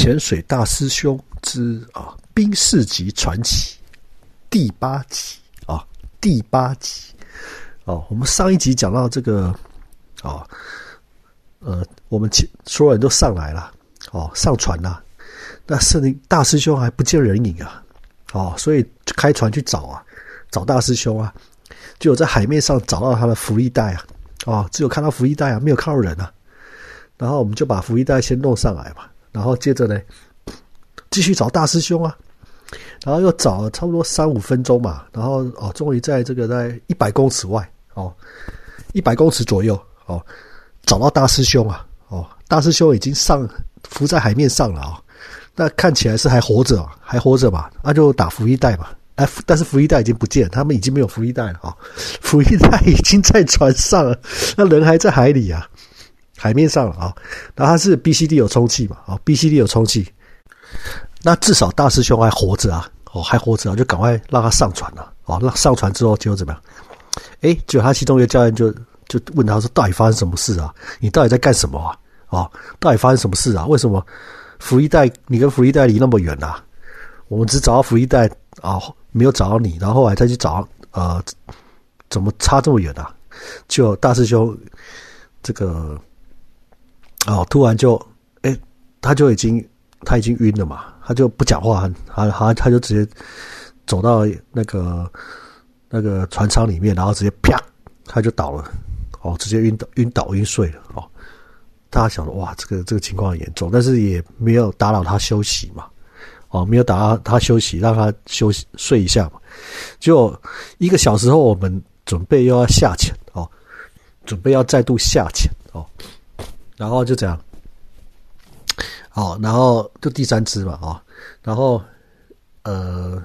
潜水大师兄之啊冰士级传奇第八集啊第八集哦，我们上一集讲到这个啊呃，我们所有人都上来了哦，上船了，那圣灵大师兄还不见人影啊哦，所以开船去找啊，找大师兄啊，就有在海面上找到他的福利袋啊哦，只有看到福利袋啊，没有看到人啊，然后我们就把福利袋先弄上来嘛。然后接着呢，继续找大师兄啊，然后又找了差不多三五分钟嘛，然后哦，终于在这个在一百公尺外哦，一百公尺左右哦，找到大师兄啊，哦，大师兄已经上浮在海面上了啊，那看起来是还活着，还活着吧？那就打浮一袋吧，哎，但是福一带已经不见，他们已经没有福一带了啊，福一带已经在船上了，那人还在海里啊。海面上了啊，然后它是 B C D 有充气嘛啊，B C D 有充气，那至少大师兄还活着啊，哦还活着啊，就赶快让他上船了哦，让上船之后结果怎么样？哎，结果他其中一个教练就就问他说：“到底发生什么事啊？你到底在干什么啊？哦，到底发生什么事啊？为什么福一代你跟福一代离那么远啊？我们只找到福一代啊，没有找到你，然后后来再去找呃，怎么差这么远啊？就大师兄这个。”哦，突然就，哎，他就已经他已经晕了嘛，他就不讲话，他他他就直接走到那个那个船舱里面，然后直接啪，他就倒了，哦，直接晕倒晕倒晕睡了，哦，大家想说哇，这个这个情况严重，但是也没有打扰他休息嘛，哦，没有打扰他休息，让他休息睡一下嘛，就一个小时后，我们准备又要下潜哦，准备要再度下潜哦。然后就这样，好，然后就第三支嘛，啊，然后呃，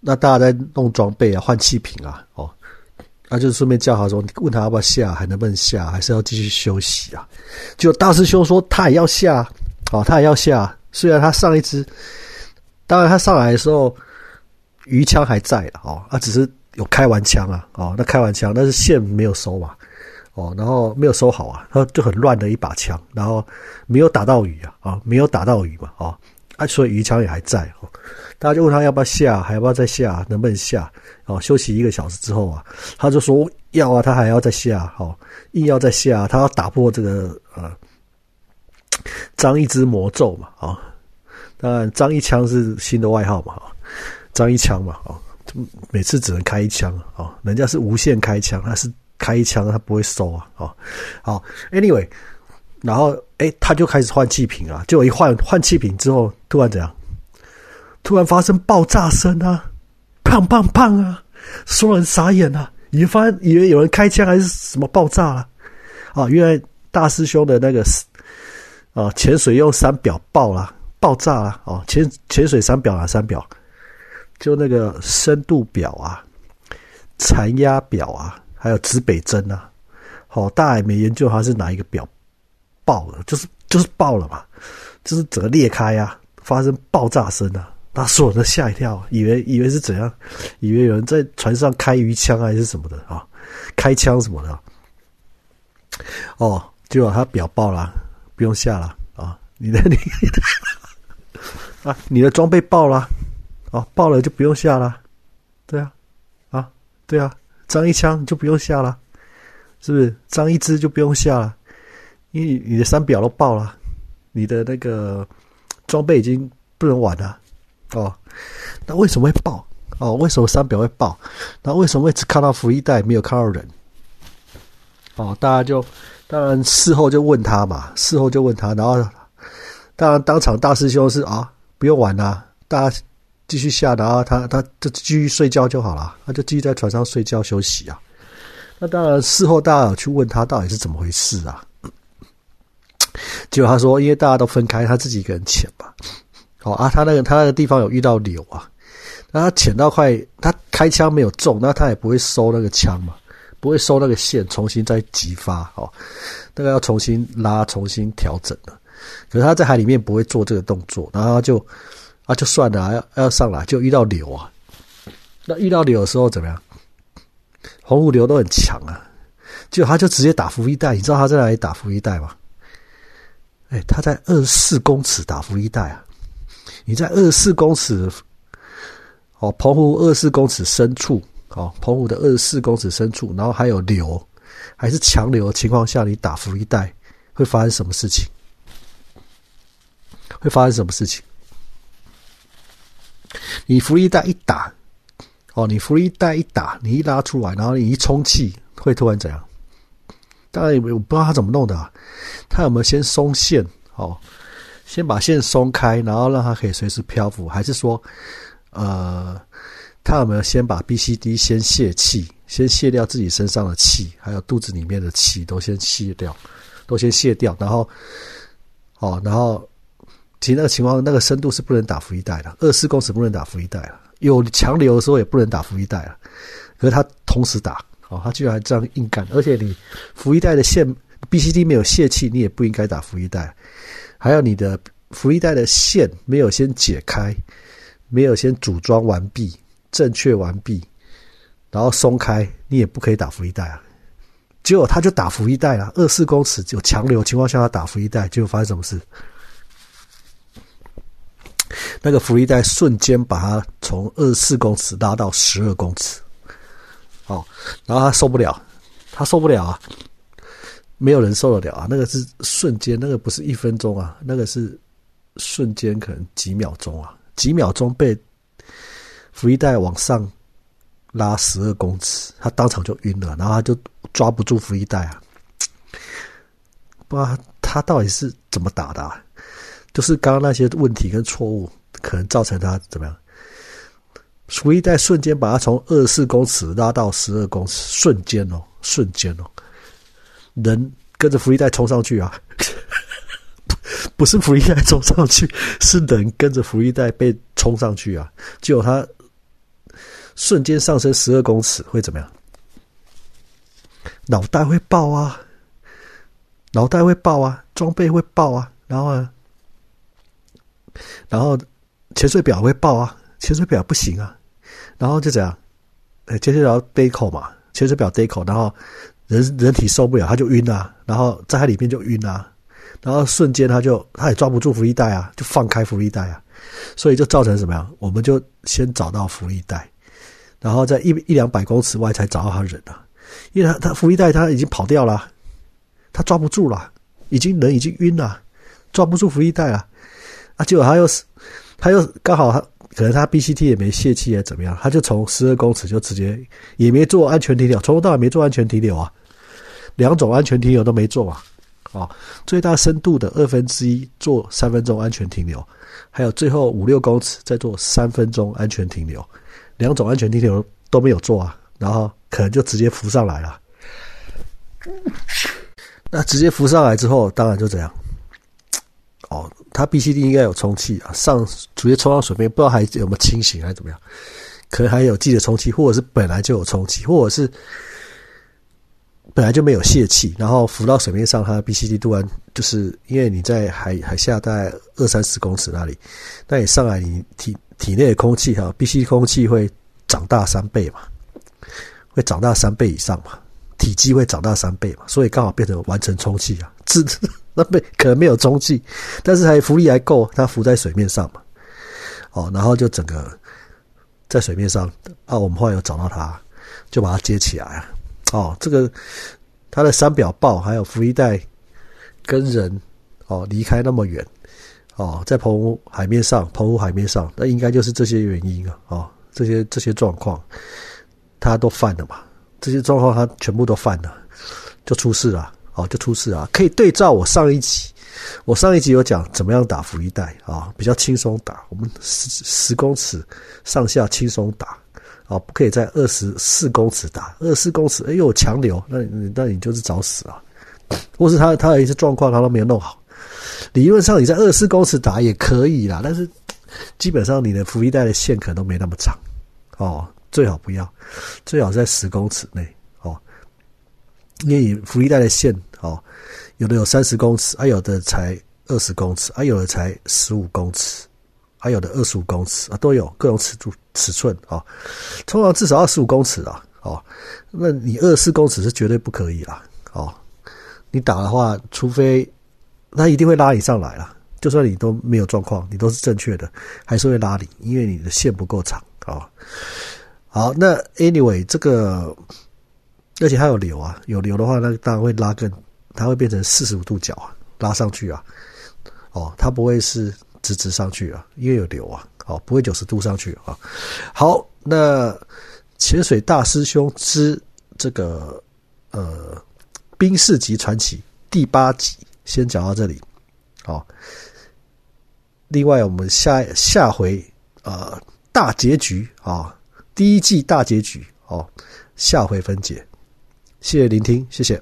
那大家在弄装备啊，换气瓶啊，哦，那就顺便叫他说，问他要不要下，还能不能下，还是要继续休息啊？就大师兄说他也要下，哦，他也要下，虽然他上一支，当然他上来的时候鱼枪还在了，哦，他只是有开完枪啊，哦，那开完枪，但是线没有收嘛。哦，然后没有收好啊，他就很乱的一把枪，然后没有打到鱼啊，啊，没有打到鱼嘛，啊，啊，所以鱼枪也还在哦。大家就问他要不要下，还要不要再下，能不能下？哦，休息一个小时之后啊，他就说要啊，他还要再下，哦，硬要再下，他要打破这个呃张一之魔咒嘛，啊，当然张一枪是新的外号嘛，啊，张一枪嘛，啊，每次只能开一枪啊，人家是无限开枪，他是。开一枪，他不会收啊！哦，好，Anyway，然后哎，他就开始换气瓶啊，就一换换气瓶之后，突然怎样？突然发生爆炸声啊！砰砰砰啊！所有人傻眼啊，以为发以为有人开枪还是什么爆炸了啊？原来大师兄的那个啊潜水用三表爆了，爆炸了哦！潜潜水三表啊，三表，就那个深度表啊，残压表啊。还有指北针啊，好，大家也没研究它是哪一个表爆了，就是就是爆了嘛，就是整个裂开啊，发生爆炸声啊，那所有人都吓一跳，以为以为是怎样，以为有人在船上开鱼枪还是什么的啊，开枪什么的，哦，结果他表爆了，不用下了啊，你的你啊，你的装备爆了，哦，爆了就不用下了，对啊，啊，对啊。张一枪就不用下了，是不是？张一支就不用下了，因为你的三表都爆了，你的那个装备已经不能玩了哦。那为什么会爆？哦，为什么三表会爆？那为什么会只看到福一代没有看到人？哦，大家就当然事后就问他嘛，事后就问他，然后当然当场大师兄是啊，不用玩了，大家。继续下，然后他他就继续睡觉就好了，他就继续在船上睡觉休息啊。那当然，事后大家有去问他到底是怎么回事啊？结果他说，因为大家都分开，他自己一个人潜吧。哦啊，他那个他那个地方有遇到柳啊，那他潜到快，他开枪没有中，那他也不会收那个枪嘛，不会收那个线，重新再激发哦，那个要重新拉，重新调整的。可是他在海里面不会做这个动作，然后就。啊，就算了，要要上来就遇到流啊。那遇到流的时候怎么样？红湖流都很强啊，就他就直接打浮一带。你知道他在哪里打浮一带吗？哎，他在二十四公尺打福利带啊！你在二十四公尺，哦，澎湖二十四公尺深处，哦，澎湖的二十四公尺深处，然后还有流，还是强流的情况下，你打福利带会发生什么事情？会发生什么事情？你福利带一打，哦，你福利带一打，你一拉出来，然后你一充气，会突然怎样？当然，我不知道他怎么弄的，他有没有先松线？哦，先把线松开，然后让它可以随时漂浮，还是说，呃，他有没有先把 B、C、D 先泄气，先卸掉自己身上的气，还有肚子里面的气都先卸掉，都先卸掉，然后，哦，然后，其实那个情况，那个深度是不能打浮一带的，二四公尺不能打浮一带了，有强流的时候也不能打浮一带了，可是他同时打。哦，他居然这样硬干，而且你福一带的线 B、C、D 没有泄气，你也不应该打福一带。还有你的福一带的线没有先解开，没有先组装完毕、正确完毕，然后松开，你也不可以打福一带啊。结果他就打福一带了，二四公尺有强流情况下他打福一带，结果发生什么事？那个福一带瞬间把它从二十四公尺拉到十二公尺。哦，然后他受不了，他受不了啊！没有人受得了啊！那个是瞬间，那个不是一分钟啊，那个是瞬间，可能几秒钟啊，几秒钟被福一带往上拉十二公尺，他当场就晕了，然后他就抓不住福一带啊！不知道他到底是怎么打的，啊？就是刚刚那些问题跟错误，可能造成他怎么样？福一带瞬间把他从二十四公尺拉到十二公尺，瞬间哦，瞬间哦，人跟着福一带冲上去啊！不是福一带冲上去，是人跟着福一带被冲上去啊！结果他瞬间上升十二公尺，会怎么样？脑袋会爆啊！脑袋会爆啊！装备会爆啊！然后呢？然后潜水表会爆啊！潜水表不行啊！然后就这样，哎，潜水表杯口嘛，潜水表杯口，然后人人体受不了，他就晕啊，然后在它里面就晕啊，然后瞬间他就他也抓不住浮力带啊，就放开浮力带啊，所以就造成什么样？我们就先找到浮力带，然后在一一两百公尺外才找到他人啊，因为他他浮力带他已经跑掉了，他抓不住了，已经人已经晕了，抓不住浮力带了，啊，结果他又是他又刚好他。可能他 B C T 也没泄气，还怎么样？他就从十二公尺就直接也没做安全停留，从头到尾没做安全停留啊，两种安全停留都没做啊，啊，最大深度的二分之一做三分钟安全停留，还有最后五六公尺再做三分钟安全停留，两种安全停留都没有做啊，然后可能就直接浮上来了。那直接浮上来之后，当然就这样。哦，它 B C D 应该有充气啊，上直接冲到水面，不知道还有没有清醒还是怎么样，可能还有记得充气，或者是本来就有充气，或者是本来就没有泄气，然后浮到水面上，它 B C D 突然就是因为你在海海下大概二三十公尺那里，那你上来你体体内的空气哈，B C 空气会长大三倍嘛，会长大三倍以上嘛，体积会长大三倍嘛，所以刚好变成完成充气啊，自。那没可能没有中气，但是还浮力还够，它浮在水面上嘛。哦，然后就整个在水面上啊，我们后来有找到它，就把它接起来。哦，这个它的三表报，还有浮力带跟人哦离开那么远哦，在澎湖海面上，澎湖海面上，那应该就是这些原因啊。哦，这些这些状况，它都犯了嘛。这些状况它全部都犯了，就出事了。哦，就出事啊！可以对照我上一集，我上一集有讲怎么样打浮一代啊，比较轻松打，我们十十公尺上下轻松打啊，不可以在二十四公尺打，二十四公尺哎呦强流，那你那你就是找死啊！或是他他的一些状况他都没有弄好，理论上你在二十四公尺打也可以啦，但是基本上你的浮一带的线可能都没那么长哦，最好不要，最好在十公尺内。因为你福利带的线哦，有的有三十公尺，还有的才二十公尺，还有的才十五公尺，还有的二十五公尺啊，都有各种尺度尺寸啊。通常至少二十五公尺啊，哦，那你二十四公尺是绝对不可以啦，哦。你打的话，除非那一定会拉你上来了。就算你都没有状况，你都是正确的，还是会拉你，因为你的线不够长啊。好，那 anyway 这个，而且它有流啊，有流的话，那当然会拉更，它会变成四十五度角啊，拉上去啊。哦，它不会是直直上去啊，因为有流啊。哦，不会九十度上去啊。好，那潜水大师兄之这个呃冰士级传奇第八集先讲到这里。好，另外我们下下回呃大结局啊，第一季大结局哦，下回分解。谢谢聆听，谢谢。